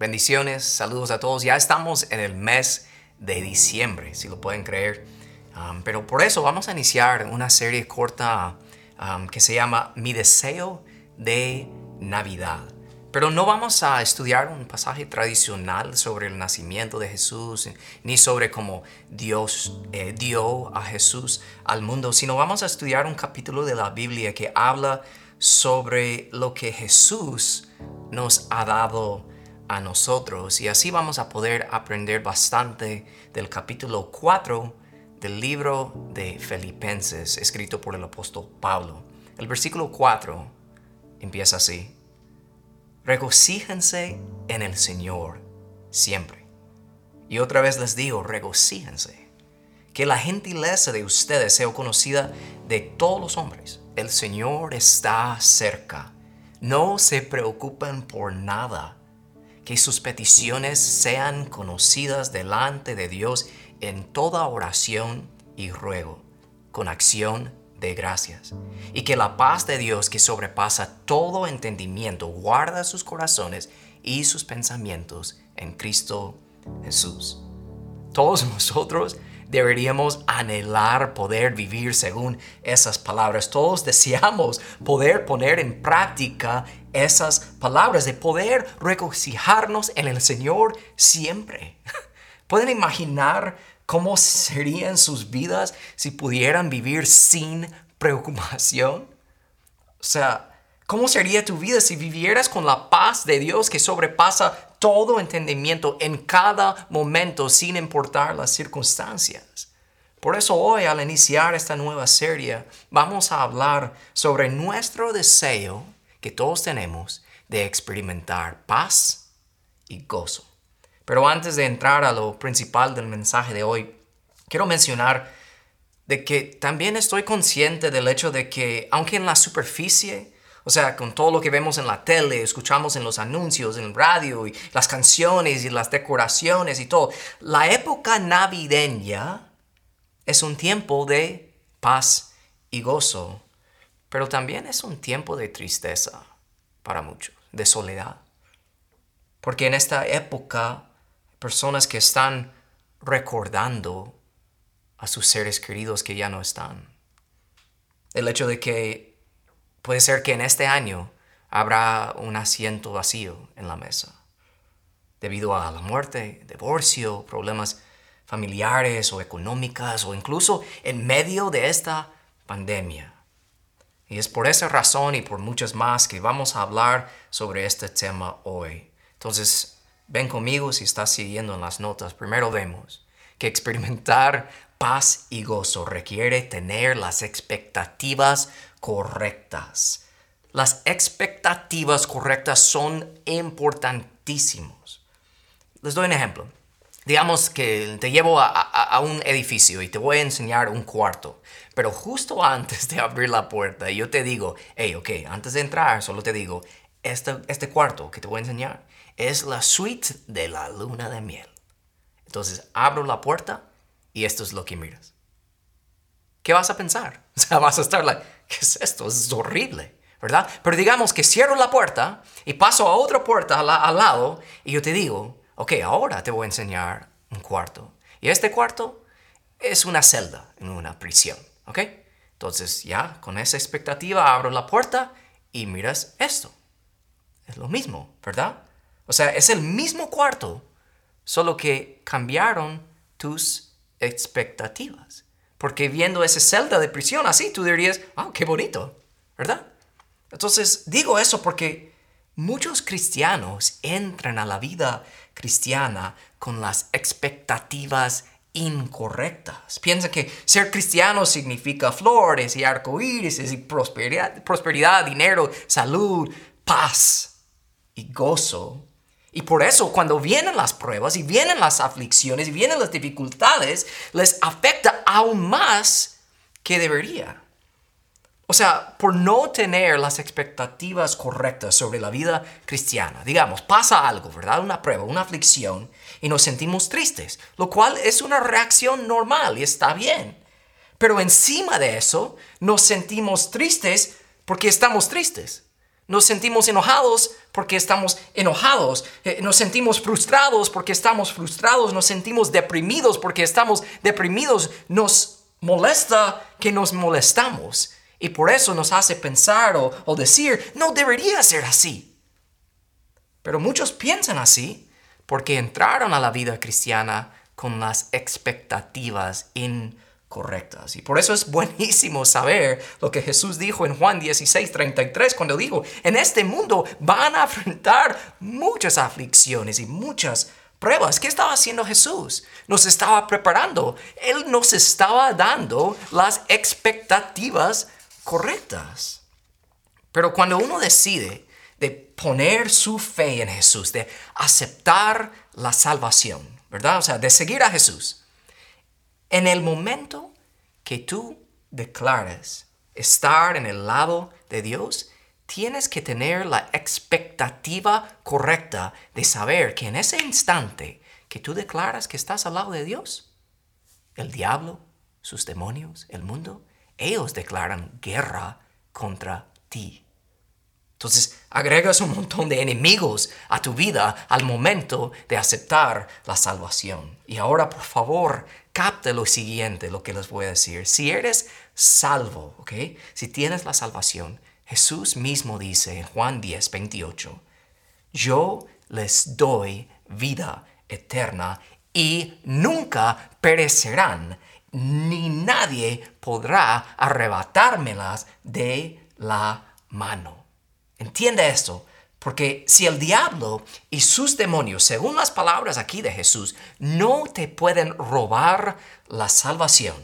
Bendiciones, saludos a todos. Ya estamos en el mes de diciembre, si lo pueden creer. Um, pero por eso vamos a iniciar una serie corta um, que se llama Mi deseo de Navidad. Pero no vamos a estudiar un pasaje tradicional sobre el nacimiento de Jesús, ni sobre cómo Dios eh, dio a Jesús al mundo, sino vamos a estudiar un capítulo de la Biblia que habla sobre lo que Jesús nos ha dado a nosotros y así vamos a poder aprender bastante del capítulo 4 del libro de Filipenses escrito por el apóstol Pablo. El versículo 4 empieza así. Regocíjense en el Señor siempre. Y otra vez les digo, regocíjense. Que la gentileza de ustedes sea conocida de todos los hombres. El Señor está cerca. No se preocupen por nada que sus peticiones sean conocidas delante de Dios en toda oración y ruego, con acción de gracias. Y que la paz de Dios que sobrepasa todo entendimiento guarda sus corazones y sus pensamientos en Cristo Jesús. Todos nosotros deberíamos anhelar poder vivir según esas palabras. Todos deseamos poder poner en práctica esas palabras, de poder regocijarnos en el Señor siempre. ¿Pueden imaginar cómo serían sus vidas si pudieran vivir sin preocupación? O sea, ¿Cómo sería tu vida si vivieras con la paz de Dios que sobrepasa todo entendimiento en cada momento sin importar las circunstancias? Por eso hoy al iniciar esta nueva serie vamos a hablar sobre nuestro deseo que todos tenemos de experimentar paz y gozo. Pero antes de entrar a lo principal del mensaje de hoy, quiero mencionar de que también estoy consciente del hecho de que aunque en la superficie o sea, con todo lo que vemos en la tele, escuchamos en los anuncios, en el radio, y las canciones y las decoraciones y todo. La época navideña es un tiempo de paz y gozo, pero también es un tiempo de tristeza para muchos, de soledad. Porque en esta época, personas que están recordando a sus seres queridos que ya no están. El hecho de que Puede ser que en este año habrá un asiento vacío en la mesa, debido a la muerte, divorcio, problemas familiares o económicas o incluso en medio de esta pandemia. Y es por esa razón y por muchas más que vamos a hablar sobre este tema hoy. Entonces, ven conmigo si estás siguiendo en las notas. Primero vemos que experimentar paz y gozo requiere tener las expectativas correctas. Las expectativas correctas son importantísimos. Les doy un ejemplo. Digamos que te llevo a, un edificio y te voy a enseñar un cuarto, pero justo antes de abrir la puerta yo te digo, hey, ok, antes de entrar solo te digo, este, este cuarto que te voy a enseñar es la suite de la luna de miel. Entonces abro la puerta y esto es lo que miras. ¿Qué vas a pensar? O sea, vas a estar like, ¿qué es esto? Es horrible, ¿verdad? Pero digamos que cierro la puerta y paso a otra puerta al, lado y yo te digo, ok, ahora te voy a enseñar un cuarto. Y este cuarto es una celda en una prisión, ¿ok? Entonces ya con esa expectativa abro la puerta y miras esto. Es lo mismo, ¿verdad? O sea, es el mismo cuarto, solo que cambiaron tus expectativas. Porque viendo esa celda de prisión así, tú dirías, oh, qué bonito, ¿verdad? Entonces digo eso porque muchos cristianos entran a la vida cristiana con las expectativas incorrectas. Piensan que ser cristiano significa flores y arcoíris y prosperidad, prosperidad, dinero, salud, paz y gozo. Y por eso cuando vienen las pruebas y vienen las aflicciones y vienen las dificultades, les afecta aún más que debería. O sea, por no tener las expectativas correctas sobre la vida cristiana. Digamos, pasa algo, ¿verdad? Una prueba, una aflicción, y nos sentimos tristes, lo cual es una reacción normal y está bien. Pero encima de eso, nos sentimos tristes porque estamos tristes. Nos sentimos enojados porque estamos enojados. Eh, nos sentimos frustrados porque estamos frustrados. Nos sentimos deprimidos porque estamos deprimidos. Nos molesta que nos molestamos. Y por eso nos hace pensar o, decir, no debería ser así. Pero muchos piensan así porque entraron a la vida cristiana con las expectativas incorrectas correctas. Y por eso es buenísimo saber lo que Jesús dijo en Juan 16, 33, cuando dijo, en este mundo van a enfrentar muchas aflicciones y muchas pruebas. ¿Qué estaba haciendo Jesús? Nos estaba preparando. Él nos estaba dando las expectativas correctas. Pero cuando uno decide de poner su fe en Jesús, de aceptar la salvación, ¿verdad? O sea, de seguir a Jesús, en el momento que tú declares estar en el lado de Dios, tienes que tener la expectativa correcta de saber que en ese instante que tú declaras que estás al lado de Dios, el diablo, sus demonios, el mundo, ellos declaran guerra contra ti. Entonces agregas un montón de enemigos a tu vida al momento de aceptar la salvación. Y ahora, por favor, capte lo siguiente, lo que les voy a decir. Si eres salvo, ¿ok? Si tienes la salvación, Jesús mismo dice en Juan 10, 28, yo les doy vida eterna y nunca perecerán, ni nadie podrá arrebatármelas de la mano. Entiende esto. Porque si el diablo y sus demonios, según las palabras aquí de Jesús, no te pueden robar la salvación,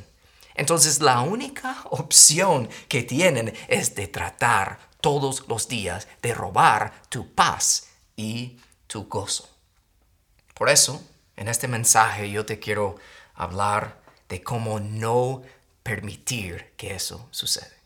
entonces la única opción que tienen es de tratar todos los días de robar tu paz y tu gozo. Por eso, en este mensaje yo te quiero hablar de cómo no permitir que eso suceda.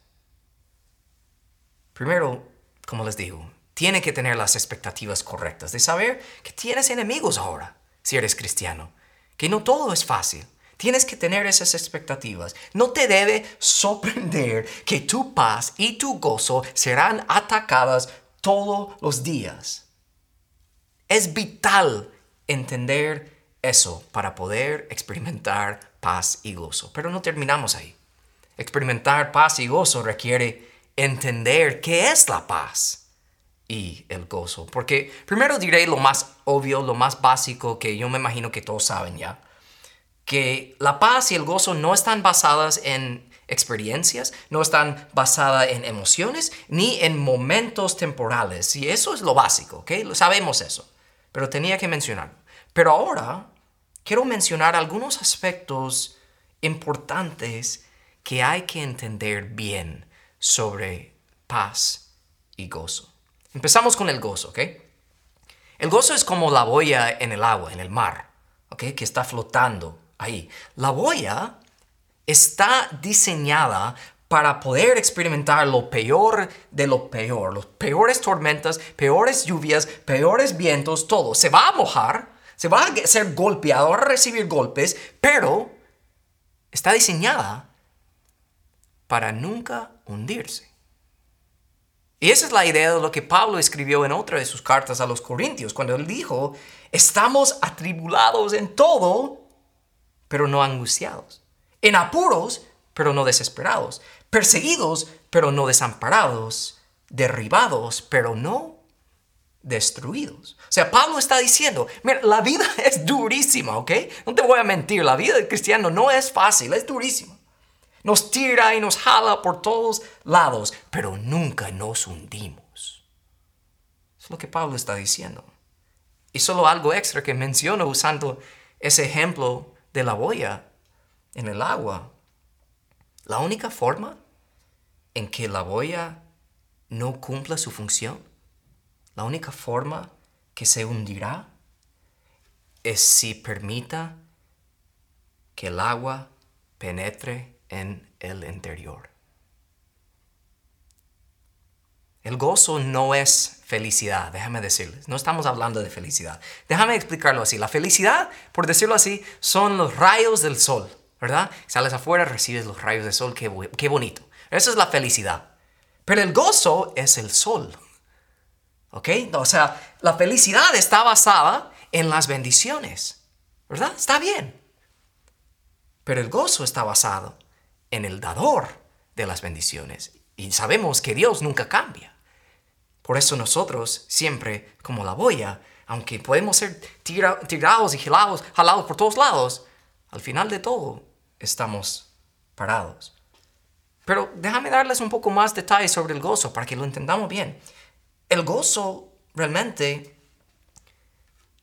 Primero, como les digo, tiene que tener las expectativas correctas, de saber que tienes enemigos ahora, si eres cristiano, que no todo es fácil. Tienes que tener esas expectativas. No te debe sorprender que tu paz y tu gozo serán atacadas todos los días. Es vital entender eso para poder experimentar paz y gozo. Pero no terminamos ahí. Experimentar paz y gozo requiere entender qué es la paz y el gozo. Porque primero diré lo más obvio, lo más básico que yo me imagino que todos saben ya. Que la paz y el gozo no están basadas en experiencias, no están basadas en emociones ni en momentos temporales. Y eso es lo básico, ¿ok? Sabemos eso. Pero tenía que mencionarlo. Pero ahora quiero mencionar algunos aspectos importantes que hay que entender bien sobre paz y gozo. Empezamos con el gozo, ¿ok? El gozo es como la boya en el agua, en el mar, ¿ok? Que está flotando ahí. La boya está diseñada para poder experimentar lo peor de lo peor, los peores tormentas, peores lluvias, peores vientos, todo. Se va a mojar, se va a ser golpeado, a recibir golpes, pero está diseñada para nunca hundirse. Y esa es la idea de lo que Pablo escribió en otra de sus cartas a los Corintios, cuando él dijo, estamos atribulados en todo, pero no angustiados, en apuros, pero no desesperados, perseguidos, pero no desamparados, derribados, pero no destruidos. O sea, Pablo está diciendo, mira, la vida es durísima, ¿ok? No te voy a mentir, la vida del cristiano no es fácil, es durísima. Nos tira y nos jala por todos lados, pero nunca nos hundimos. Es lo que Pablo está diciendo. Y solo algo extra que menciono usando ese ejemplo de la boya en el agua. La única forma en que la boya no cumpla su función, la única forma que se hundirá es si permita que el agua penetre en el interior. El gozo no es felicidad, déjame decirles. No estamos hablando de felicidad. Déjame explicarlo así. La felicidad, por decirlo así, son los rayos del sol, ¿verdad? Sales afuera, recibes los rayos del sol, qué, qué bonito. Esa es la felicidad. Pero el gozo es el sol. ¿Ok? O sea, la felicidad está basada en las bendiciones. ¿Verdad? Está bien. Pero el gozo está basado en el dador de las bendiciones. Y sabemos que Dios nunca cambia. Por eso nosotros siempre, como la boya, aunque podemos ser tirados y jalados, jalados por todos lados, al final de todo estamos parados. Pero déjame darles un poco más detalles sobre el gozo para que lo entendamos bien. El gozo realmente,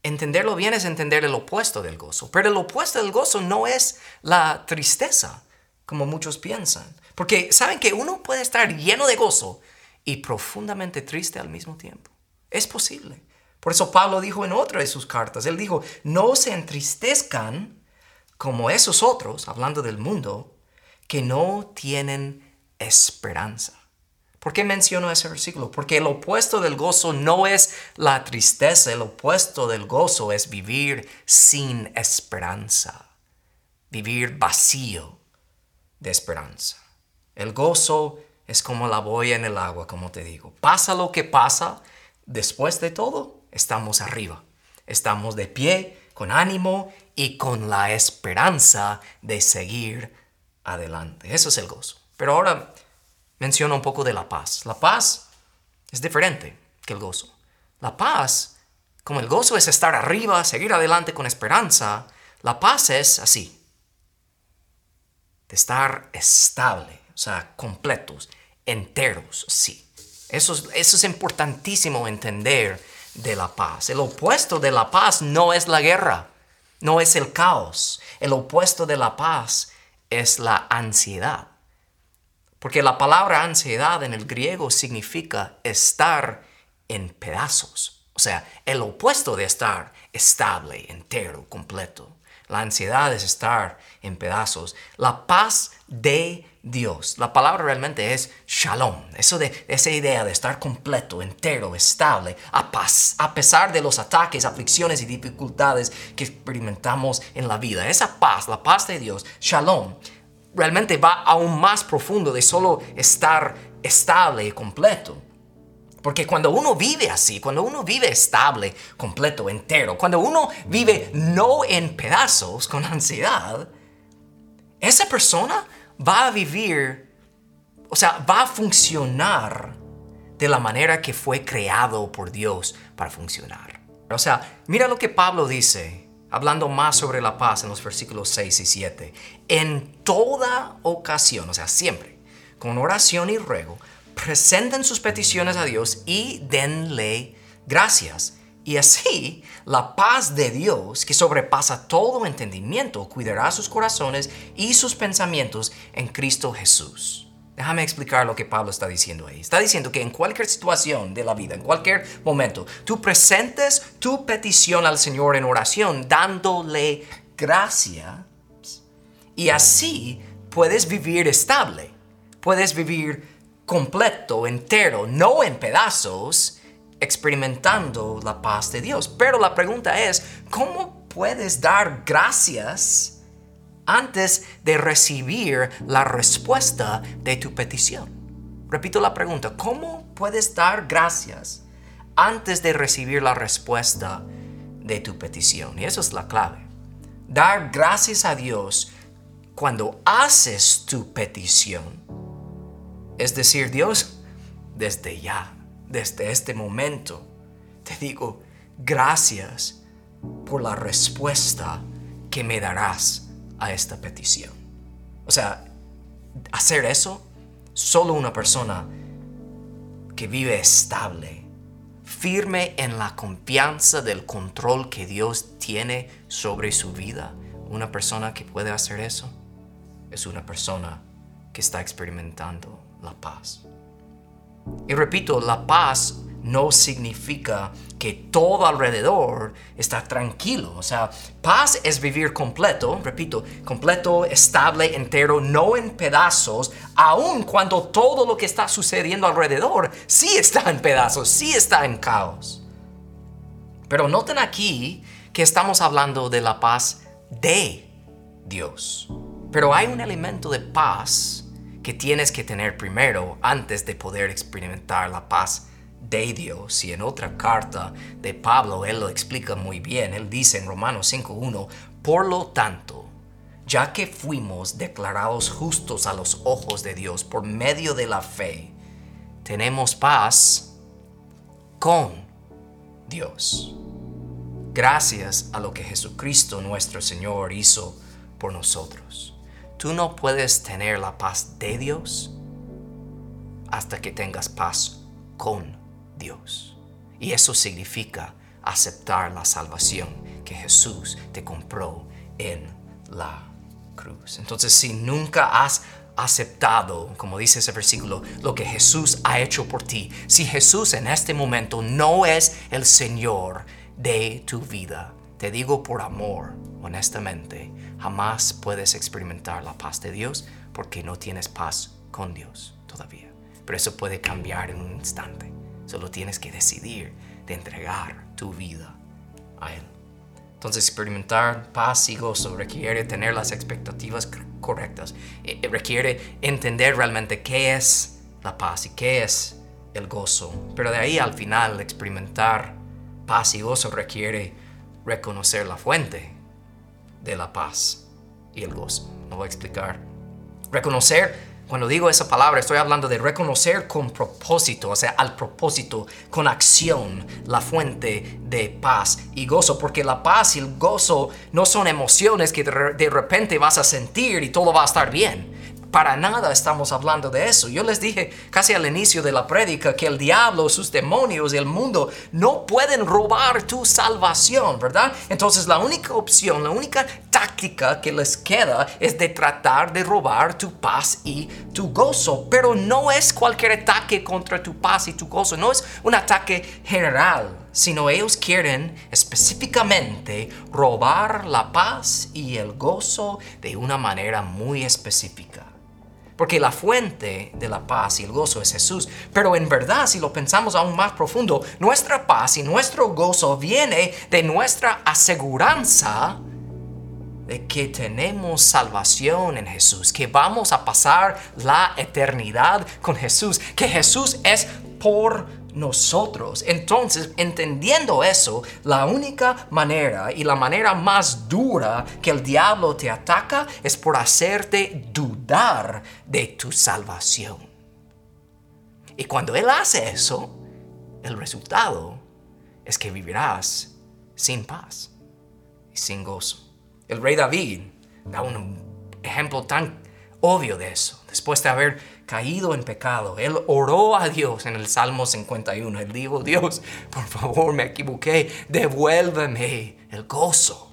entenderlo bien es entender el opuesto del gozo. Pero el opuesto del gozo no es la tristeza, como muchos piensan. Porque saben que uno puede estar lleno de gozo y profundamente triste al mismo tiempo. Es posible. Por eso Pablo dijo en otra de sus cartas, él dijo, no se entristezcan como esos otros, hablando del mundo, que no tienen esperanza. ¿Por qué menciono ese versículo? Porque el opuesto del gozo no es la tristeza, el opuesto del gozo es vivir sin esperanza, vivir vacío de esperanza. El gozo es como la boya en el agua, como te digo. Pasa lo que pasa, después de todo, estamos arriba. Estamos de pie, con ánimo y con la esperanza de seguir adelante. Eso es el gozo. Pero ahora menciono un poco de la paz. La paz es diferente que el gozo. La paz, como el gozo es estar arriba, seguir adelante con esperanza, la paz es así, de estar estable, o sea, completos, enteros, sí. Eso es, eso es importantísimo entender de la paz. El opuesto de la paz no es la guerra, no es el caos. El opuesto de la paz es la ansiedad. Porque la palabra ansiedad en el griego significa estar en pedazos. O sea, el opuesto de estar estable, entero, completo. La ansiedad es estar en pedazos. La paz de Dios. La palabra realmente es shalom. Eso de esa idea de estar completo, entero, estable, a paz, a pesar de los ataques, aflicciones y dificultades que experimentamos en la vida. Esa paz, la paz de Dios, shalom, realmente va aún más profundo de solo estar estable y completo. Porque cuando uno vive así, cuando uno vive estable, completo, entero, cuando uno vive no en pedazos con ansiedad, esa persona va a vivir, o sea, va a funcionar de la manera que fue creado por Dios para funcionar. O sea, mira lo que Pablo dice, hablando más sobre la paz en los versículos 6 y 7. En toda ocasión, o sea, siempre, con oración y ruego, presenten sus peticiones a Dios y denle gracias. Y así la paz de Dios, que sobrepasa todo entendimiento, cuidará sus corazones y sus pensamientos en Cristo Jesús. Déjame explicar lo que Pablo está diciendo ahí. Está diciendo que en cualquier situación de la vida, en cualquier momento, tú presentes tu petición al Señor en oración dándole gracias y así puedes vivir estable, puedes vivir completo, entero, no en pedazos, experimentando la paz de Dios. Pero la pregunta es, ¿cómo puedes dar gracias antes de recibir la respuesta de tu petición? Repito la pregunta, ¿cómo puedes dar gracias antes de recibir la respuesta de tu petición? Y eso es la clave. Dar gracias a Dios cuando haces tu petición es decir, Dios, desde ya, desde este momento, te digo gracias por la respuesta que me darás a esta petición. O sea, hacer eso, solo una persona que vive estable, firme en la confianza del control que Dios tiene sobre su vida, una persona que puede hacer eso, es una persona que está experimentando la paz. Y repito, la paz no significa que todo alrededor está tranquilo. O sea, paz es vivir completo, repito, completo, estable, entero, no en pedazos, aun cuando todo lo que está sucediendo alrededor sí está en pedazos, sí está en caos. Pero noten aquí que estamos hablando de la paz de Dios. Pero hay un elemento de paz que tienes que tener primero antes de poder experimentar la paz de Dios. Y en otra carta de Pablo, él lo explica muy bien. Él dice en Romanos 5.1, por lo tanto, ya que fuimos declarados justos a los ojos de Dios por medio de la fe, tenemos paz con Dios. Gracias a lo que Jesucristo nuestro Señor hizo por nosotros. Tú no puedes tener la paz de Dios hasta que tengas paz con Dios. Y eso significa aceptar la salvación que Jesús te compró en la cruz. Entonces, si nunca has aceptado, como dice ese versículo, lo que Jesús ha hecho por ti, si Jesús en este momento no es el Señor de tu vida, te digo por amor, honestamente, jamás puedes experimentar la paz de Dios porque no tienes paz con Dios todavía. Pero eso puede cambiar en un instante. Solo tienes que decidir de entregar tu vida a Él. Entonces experimentar paz y gozo requiere tener las expectativas correctas. Eh, eh, requiere entender realmente qué es la paz y qué es el gozo. Pero de ahí al final experimentar paz y gozo requiere reconocer la fuente de la paz y el gozo. Lo voy a explicar. Reconocer cuando digo esa palabra estoy hablando de reconocer con propósito, o sea, al propósito, con acción, la fuente de paz y gozo, porque la paz y el gozo no son emociones que de repente vas a sentir y todo va a estar bien. Para nada estamos hablando de eso. Yo les dije casi al inicio de la prédica que el diablo, sus demonios y el mundo no pueden robar tu salvación, ¿verdad? Entonces la única opción, la única táctica que les queda es de tratar de robar tu paz y tu gozo. Pero no es cualquier ataque contra tu paz y tu gozo, no es un ataque general sino ellos quieren específicamente robar la paz y el gozo de una manera muy específica. Porque la fuente de la paz y el gozo es Jesús. Pero en verdad, si lo pensamos aún más profundo, nuestra paz y nuestro gozo viene de nuestra aseguranza de que tenemos salvación en Jesús, que vamos a pasar la eternidad con Jesús, que Jesús es por nosotros. Entonces, entendiendo eso, la única manera y la manera más dura que el diablo te ataca es por hacerte dudar de tu salvación. Y cuando él hace eso, el resultado es que vivirás sin paz y sin gozo. El rey David da un ejemplo tan obvio de eso. Después de haber caído en pecado, él oró a Dios en el Salmo 51. Él dijo, Dios, por favor, me equivoqué, devuélveme el gozo.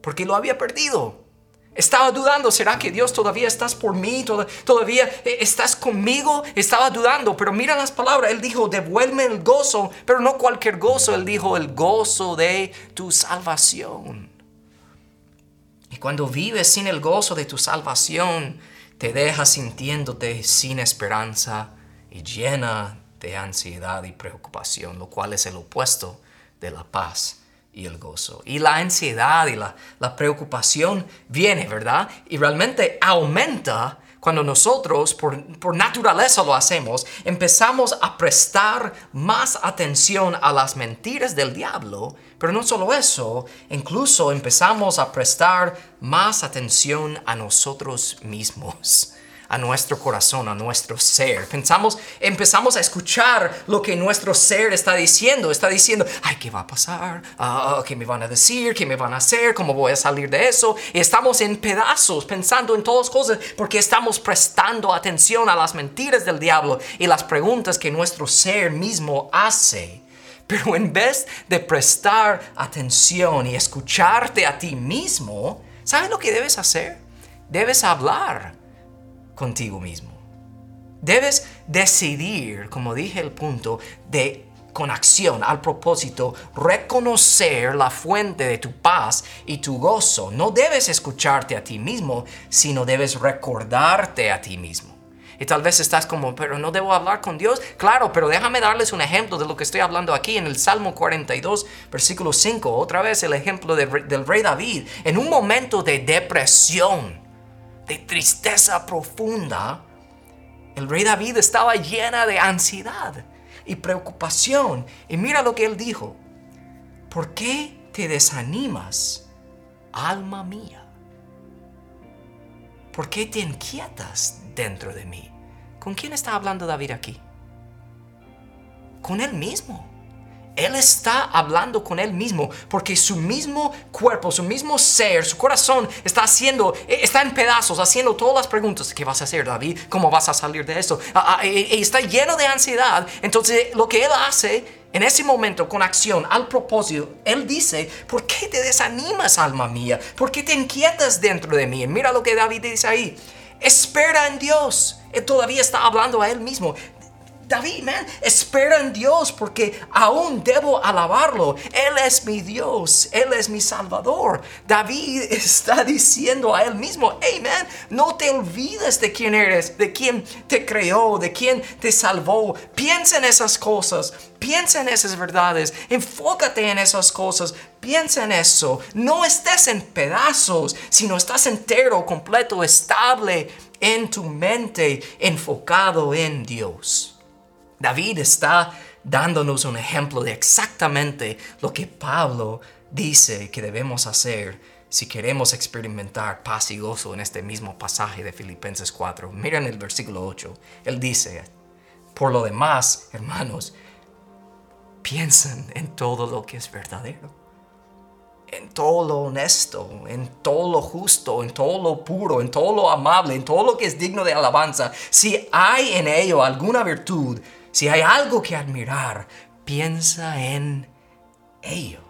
Porque lo había perdido. Estaba dudando, ¿será que Dios todavía estás por mí? ¿Todavía eh, estás conmigo? Estaba dudando, pero mira las palabras. Él dijo, devuélveme el gozo, pero no cualquier gozo. Él dijo, el gozo de tu salvación. Y cuando vives sin el gozo de tu salvación, te dejas sintiéndote sin esperanza y llena de ansiedad y preocupación, lo cual es el opuesto de la paz y el gozo. Y la ansiedad y la, la preocupación viene, ¿verdad? Y realmente aumenta cuando nosotros por, por, naturaleza lo hacemos, empezamos a prestar más atención a las mentiras del diablo, pero no solo eso, incluso empezamos a prestar más atención a nosotros mismos a nuestro corazón, a nuestro ser. Pensamos, empezamos a escuchar lo que nuestro ser está diciendo. Está diciendo, ay, ¿qué va a pasar? Ah, ¿Qué me van a decir? ¿Qué me van a hacer? ¿Cómo voy a salir de eso? Y estamos en pedazos pensando en todas cosas porque estamos prestando atención a las mentiras del diablo y las preguntas que nuestro ser mismo hace. Pero en vez de prestar atención y escucharte a ti mismo, ¿sabes lo que debes hacer? Debes hablar contigo mismo. Debes decidir, como dije el punto, de con acción, al propósito, reconocer la fuente de tu paz y tu gozo. No debes escucharte a ti mismo, sino debes recordarte a ti mismo. Y tal vez estás como, pero no debo hablar con Dios. Claro, pero déjame darles un ejemplo de lo que estoy hablando aquí en el Salmo 42, versículo 5. Otra vez el ejemplo del rey David. En un momento de depresión, de tristeza profunda, el rey David estaba llena de ansiedad. y preocupación. Y mira lo que él dijo. ¿Por qué te desanimas, alma mía? ¿Por qué te inquietas dentro de mí? ¿Con quién está hablando David aquí? Con él mismo. Él está hablando con él mismo porque su mismo cuerpo, su mismo ser, su corazón está haciendo, eh, está en pedazos, haciendo todas las preguntas. ¿Qué vas a hacer, David? ¿Cómo vas a salir de esto? Ah, ah, y está lleno de ansiedad. Entonces, lo que él hace en ese momento, con acción, al propósito, él dice, ¿por qué te desanimas, alma mía? ¿Por qué te inquietas dentro de mí? mira lo que David dice ahí. Espera en Dios. Él todavía está hablando a él mismo. David, man, espera en Dios porque aún debo alabarlo. Él es mi Dios, Él es mi Salvador. David está diciendo a él mismo, hey, man, no te olvides de quién eres, de quién te creó, de quién te salvó. Piensa en esas cosas, piensa en esas verdades, enfócate en esas cosas, piensa en eso. No estés en pedazos, sino estás entero, completo, estable en tu mente, enfocado en Dios. David está dándonos un ejemplo de exactamente lo que Pablo dice que debemos hacer si queremos experimentar paz y gozo en este mismo pasaje de Filipenses 4. Miren el versículo 8. Él dice, por lo demás, hermanos, piensen en todo lo que es verdadero, en todo lo honesto, en todo lo justo, en todo lo puro, en todo lo amable, en todo lo que es digno de alabanza. Si hay en ello alguna virtud, si hay algo que admirar, piensa en ello.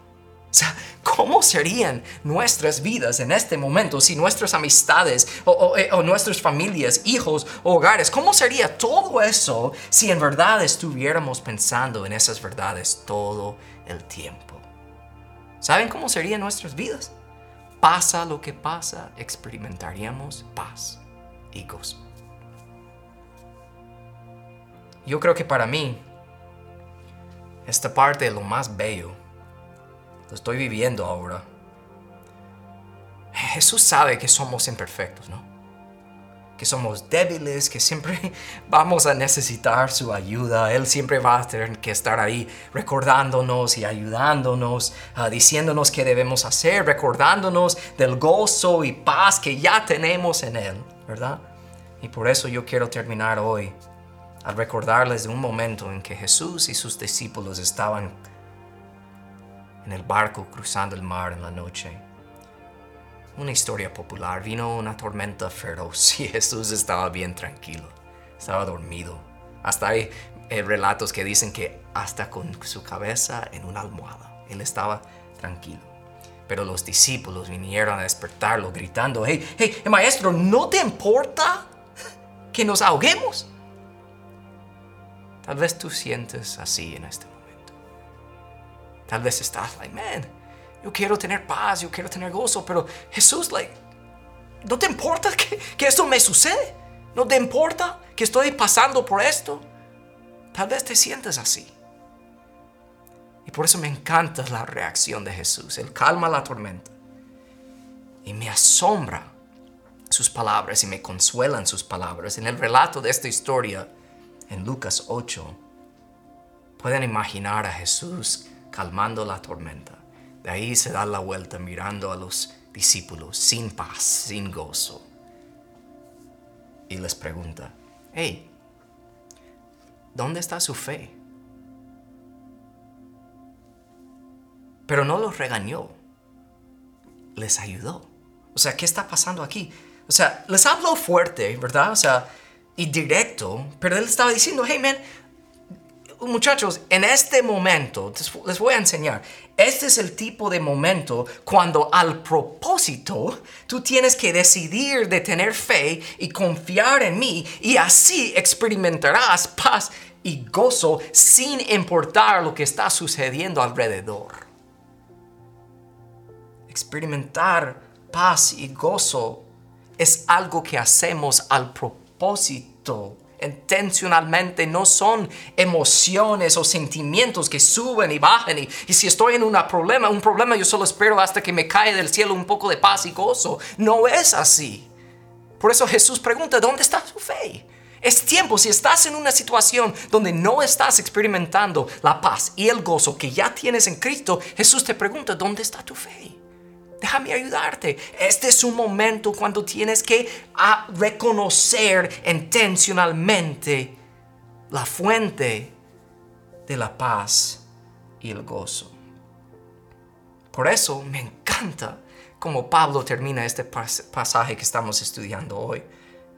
O sea, ¿cómo serían nuestras vidas en este momento si nuestras amistades o, eh, nuestras familias, hijos, hogares, cómo sería todo eso si en verdad estuviéramos pensando en esas verdades todo el tiempo? ¿Saben cómo serían nuestras vidas? Pasa lo que pasa, experimentaríamos paz y gozo. Yo creo que para mí, esta parte de lo más bello, lo estoy viviendo ahora. Jesús sabe que somos imperfectos, ¿no? Que somos débiles, que siempre vamos a necesitar su ayuda. Él siempre va a tener que estar ahí recordándonos y ayudándonos, ah, diciéndonos qué debemos hacer, recordándonos del gozo y paz que ya tenemos en Él, ¿verdad? Y por eso yo quiero terminar hoy al recordarles de un momento en que Jesús y sus discípulos estaban en el barco cruzando el mar en la noche. Una historia popular, vino una tormenta feroz y Jesús estaba bien tranquilo, estaba dormido. Hasta hay eh, relatos que dicen que hasta con su cabeza en una almohada, él estaba tranquilo. Pero los discípulos vinieron a despertarlo gritando, hey, hey, maestro, ¿no te importa que nos ahoguemos? Tal vez tú sientes así en este momento. Tal vez estás like, man, yo quiero tener paz, yo quiero tener gozo, pero Jesús, like, ¿no te importa que, que esto me sucede? ¿No te importa que estoy pasando por esto? Tal vez te sientes así. Y por eso me encanta la reacción de Jesús. Él calma la tormenta. Y me asombra sus palabras y me consuelan sus palabras. En el relato de esta historia, en Lucas 8, pueden imaginar a Jesús calmando la tormenta. De ahí se da la vuelta mirando a los discípulos sin paz, sin gozo. Y les pregunta, hey, ¿dónde está su fe? Pero no los regañó, les ayudó. O sea, ¿qué está pasando aquí? O sea, les habló fuerte, ¿verdad? O sea, y directo, pero él estaba diciendo, hey man, muchachos, en este momento, les voy a enseñar, este es el tipo de momento cuando al propósito tú tienes que decidir de tener fe y confiar en mí y así experimentarás paz y gozo sin importar lo que está sucediendo alrededor. Experimentar paz y gozo es algo que hacemos al propósito intencionalmente no son emociones o sentimientos que suben y bajan y, y, si estoy en un problema, un problema yo solo espero hasta que me cae del cielo un poco de paz y gozo. No es así. Por eso Jesús pregunta, ¿dónde está su fe? Es tiempo, si estás en una situación donde no estás experimentando la paz y el gozo que ya tienes en Cristo, Jesús te pregunta, ¿dónde está tu fe? Déjame ayudarte. Este es un momento cuando tienes que ah, reconocer intencionalmente la fuente de la paz y el gozo. Por eso me encanta cómo Pablo termina este pasaje que estamos estudiando hoy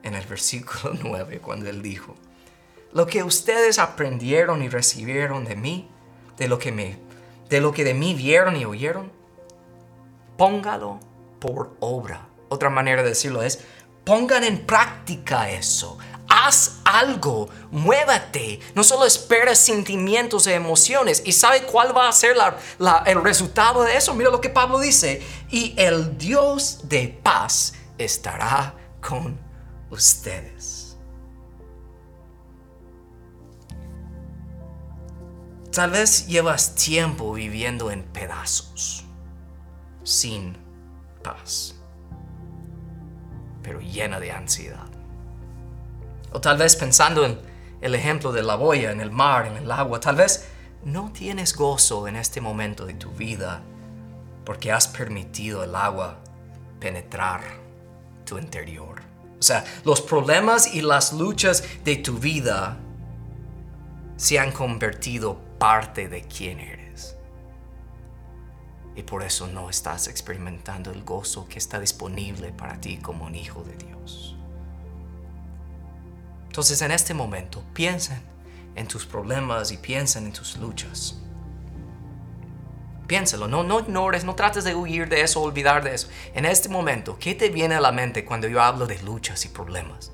en el versículo 9 cuando él dijo, lo que ustedes aprendieron y recibieron de mí, de lo que me de lo que de mí vieron y oyeron, póngalo por obra. Otra manera de decirlo es, pongan en práctica eso. Haz algo, muévate. No solo esperes sentimientos e emociones. ¿Y sabe cuál va a ser el resultado de eso? Mira lo que Pablo dice. Y el Dios de paz estará con ustedes. Tal vez llevas tiempo viviendo en pedazos, sin paz, pero llena de ansiedad. O tal vez pensando en el ejemplo de la boya en el mar, en el agua, tal vez no tienes gozo en este momento de tu vida porque has permitido el agua penetrar tu interior. O sea, los problemas y las luchas de tu vida se han convertido parte de quién eres. Y por eso no estás experimentando el gozo que está disponible para ti como un hijo de Dios. Entonces en este momento piensen en tus problemas y piensen en tus luchas. Piénsalo, no, no ignores, no trates de huir de eso, olvidar de eso. En este momento, ¿qué te viene a la mente cuando yo hablo de luchas y problemas?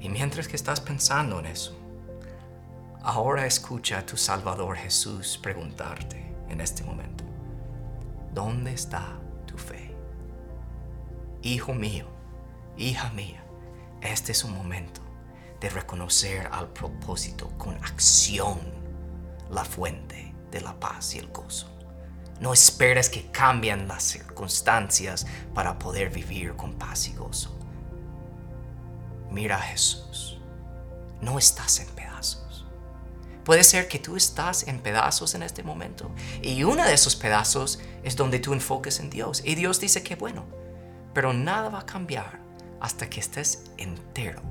Y mientras que estás pensando en eso, ahora escucha a tu Salvador Jesús preguntarte en este momento, ¿dónde está tu fe? Hijo mío, hija mía, este es un momento de reconocer al propósito con acción la fuente de la paz y el gozo. No esperes que cambien las circunstancias para poder vivir con paz y gozo. Mira Jesús. No estás en pedazos. Puede ser que tú estás en pedazos en este momento. Y uno de esos pedazos es donde tú enfoques en Dios. Y Dios dice que bueno. Pero nada va a cambiar hasta que estés entero.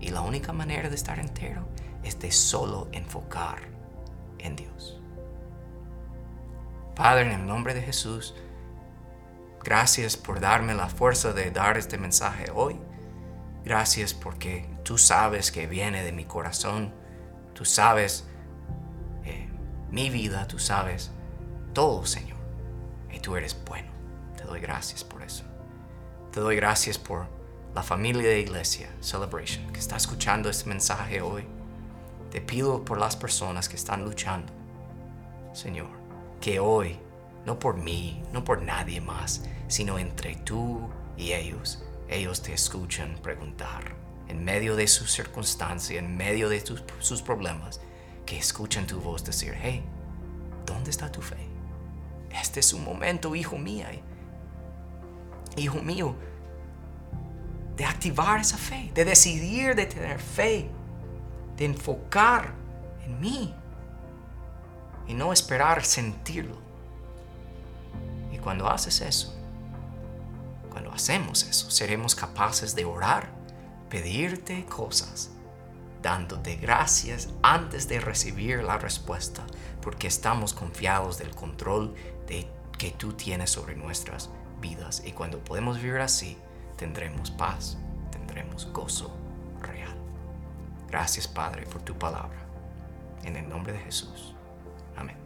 Y la única manera de estar entero es de solo enfocar en Dios. Padre, en el nombre de Jesús, gracias por darme la fuerza de dar este mensaje hoy. Gracias porque tú sabes que viene de mi corazón. Tú sabes mi vida, tú sabes todo, Señor. Y tú eres bueno. Te doy gracias por eso. Te doy gracias por la familia de iglesia, Celebration, que está escuchando este mensaje hoy. Te pido por las personas que están luchando, Señor, que hoy, no por mí, no por nadie más, sino entre tú y ellos, ellos te escuchan preguntar, en medio de su circunstancia, en medio de sus problemas, que escuchan tu voz decir, hey, ¿dónde está tu fe? Este es un momento, hijo mío, hijo mío, de activar esa fe, de decidir de tener fe de enfocar en mí y no esperar sentirlo. Y cuando haces eso, cuando hacemos eso, seremos capaces de orar, pedirte cosas, dándote gracias antes de recibir la respuesta, porque estamos confiados del control de, que tú tienes sobre nuestras vidas. Y cuando podemos vivir así, tendremos paz, tendremos gozo Gracias, Padre, por tu palabra. En el nombre de Jesús. Amén.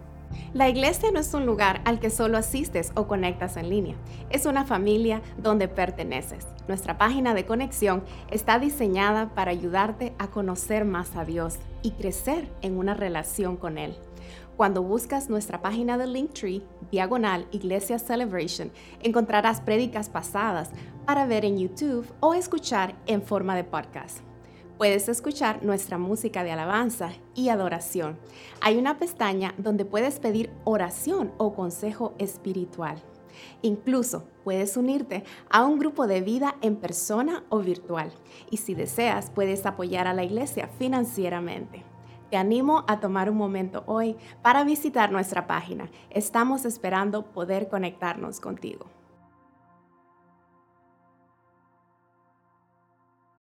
La iglesia no es un lugar al que solo asistes o conectas en línea. Es una familia donde perteneces. Nuestra página de conexión está diseñada para ayudarte a conocer más a Dios y crecer en una relación con Él. Cuando buscas nuestra página de Linktree, diagonal Iglesia Celebration, encontrarás prédicas pasadas para ver en YouTube o escuchar en forma de podcast puedes escuchar nuestra música de alabanza y adoración. Hay una pestaña donde puedes pedir oración o consejo espiritual. Incluso puedes unirte a un grupo de vida en persona o virtual. Y si deseas, puedes apoyar a la iglesia financieramente. Te animo a tomar un momento hoy para visitar nuestra página. Estamos esperando poder conectarnos contigo.